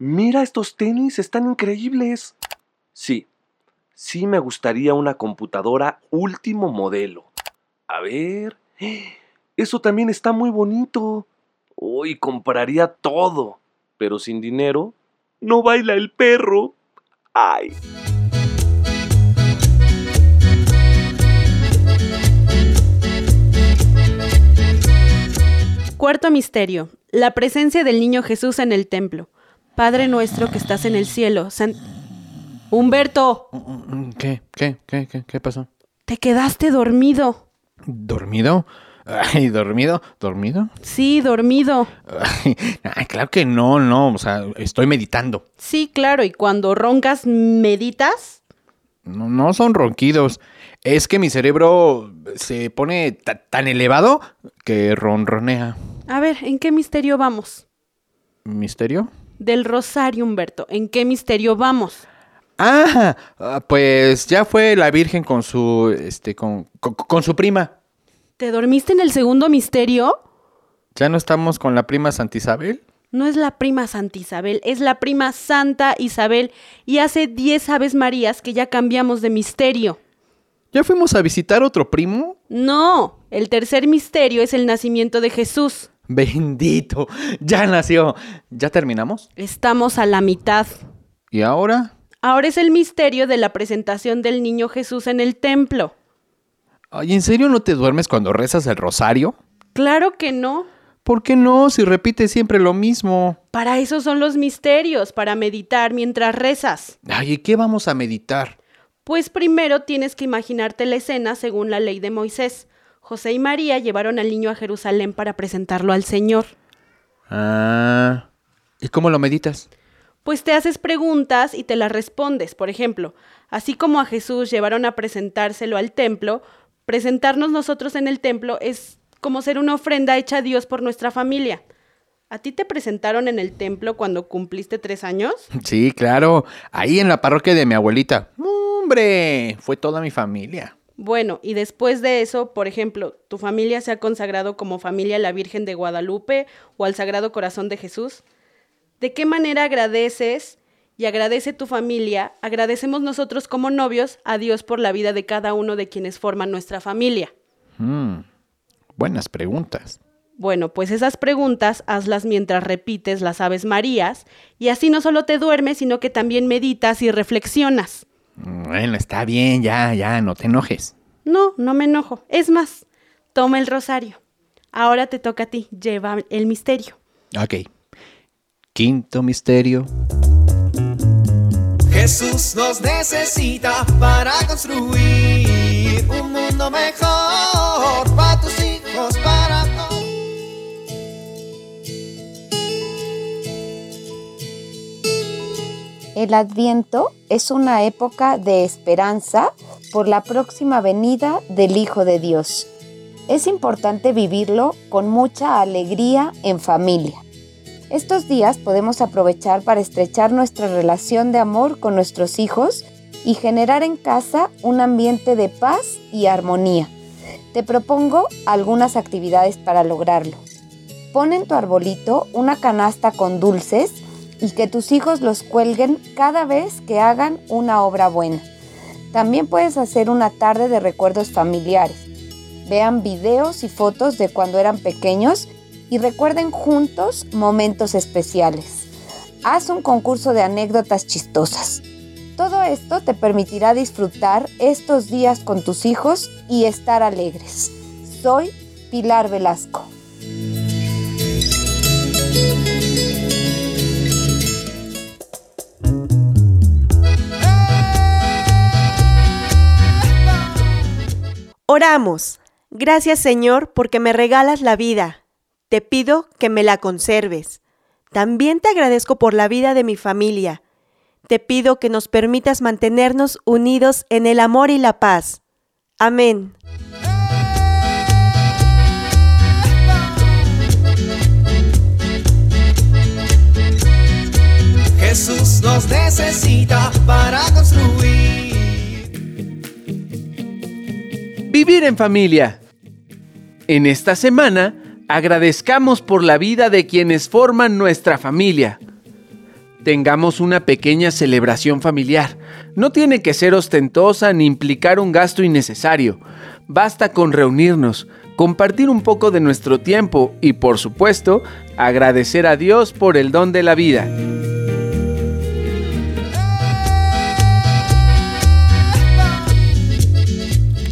Mira, estos tenis están increíbles. Sí, sí me gustaría una computadora último modelo. A ver. Eso también está muy bonito. Hoy compraría todo. Pero sin dinero, no baila el perro. ¡Ay! Cuarto misterio. La presencia del niño Jesús en el templo. Padre nuestro que estás en el cielo. San... Humberto, ¿Qué? ¿Qué? ¿Qué? ¿Qué? ¿Qué pasó? te quedaste dormido. ¿Dormido? Ay, ¿dormido? ¿Dormido? Sí, dormido. Ay, claro que no, no. O sea, estoy meditando. Sí, claro, y cuando roncas, meditas. No, no son ronquidos. Es que mi cerebro se pone ta- tan elevado que ronronea. A ver, ¿en qué misterio vamos? ¿Misterio? Del rosario, Humberto. ¿En qué misterio vamos? Ah, ah, pues ya fue la Virgen con su, este, con, con, con su prima. ¿Te dormiste en el segundo misterio? ¿Ya no estamos con la prima Santa Isabel? No es la prima Santa Isabel, es la prima Santa Isabel. Y hace 10 Aves Marías que ya cambiamos de misterio. ¿Ya fuimos a visitar otro primo? No, el tercer misterio es el nacimiento de Jesús. Bendito, ya nació. ¿Ya terminamos? Estamos a la mitad. ¿Y ahora? Ahora es el misterio de la presentación del niño Jesús en el templo. Ay, ¿en serio no te duermes cuando rezas el rosario? Claro que no. ¿Por qué no? Si repites siempre lo mismo. Para eso son los misterios, para meditar mientras rezas. Ay, ¿y qué vamos a meditar? Pues primero tienes que imaginarte la escena según la ley de Moisés. José y María llevaron al niño a Jerusalén para presentarlo al Señor. Ah. ¿Y cómo lo meditas? Pues te haces preguntas y te las respondes. Por ejemplo, así como a Jesús llevaron a presentárselo al templo, presentarnos nosotros en el templo es como ser una ofrenda hecha a Dios por nuestra familia. ¿A ti te presentaron en el templo cuando cumpliste tres años? Sí, claro. Ahí en la parroquia de mi abuelita. ¡Hombre! Fue toda mi familia. Bueno, y después de eso, por ejemplo, ¿tu familia se ha consagrado como familia a la Virgen de Guadalupe o al Sagrado Corazón de Jesús? ¿De qué manera agradeces y agradece tu familia, agradecemos nosotros como novios a Dios por la vida de cada uno de quienes forman nuestra familia? Mm, buenas preguntas. Bueno, pues esas preguntas hazlas mientras repites las Aves Marías y así no solo te duermes, sino que también meditas y reflexionas. Bueno, está bien, ya, ya, no te enojes. No, no me enojo. Es más, toma el rosario. Ahora te toca a ti, lleva el misterio. Ok. Quinto misterio. Jesús nos necesita para construir un mundo mejor para tus El Adviento es una época de esperanza por la próxima venida del Hijo de Dios. Es importante vivirlo con mucha alegría en familia. Estos días podemos aprovechar para estrechar nuestra relación de amor con nuestros hijos y generar en casa un ambiente de paz y armonía. Te propongo algunas actividades para lograrlo. Pon en tu arbolito una canasta con dulces y que tus hijos los cuelguen cada vez que hagan una obra buena. También puedes hacer una tarde de recuerdos familiares. Vean videos y fotos de cuando eran pequeños y recuerden juntos momentos especiales. Haz un concurso de anécdotas chistosas. Todo esto te permitirá disfrutar estos días con tus hijos y estar alegres. Soy Pilar Velasco. Oramos. Gracias Señor porque me regalas la vida. Te pido que me la conserves. También te agradezco por la vida de mi familia. Te pido que nos permitas mantenernos unidos en el amor y la paz. Amén. Jesús nos necesita para construir. En familia. En esta semana, agradezcamos por la vida de quienes forman nuestra familia. Tengamos una pequeña celebración familiar. No tiene que ser ostentosa ni implicar un gasto innecesario. Basta con reunirnos, compartir un poco de nuestro tiempo y, por supuesto, agradecer a Dios por el don de la vida.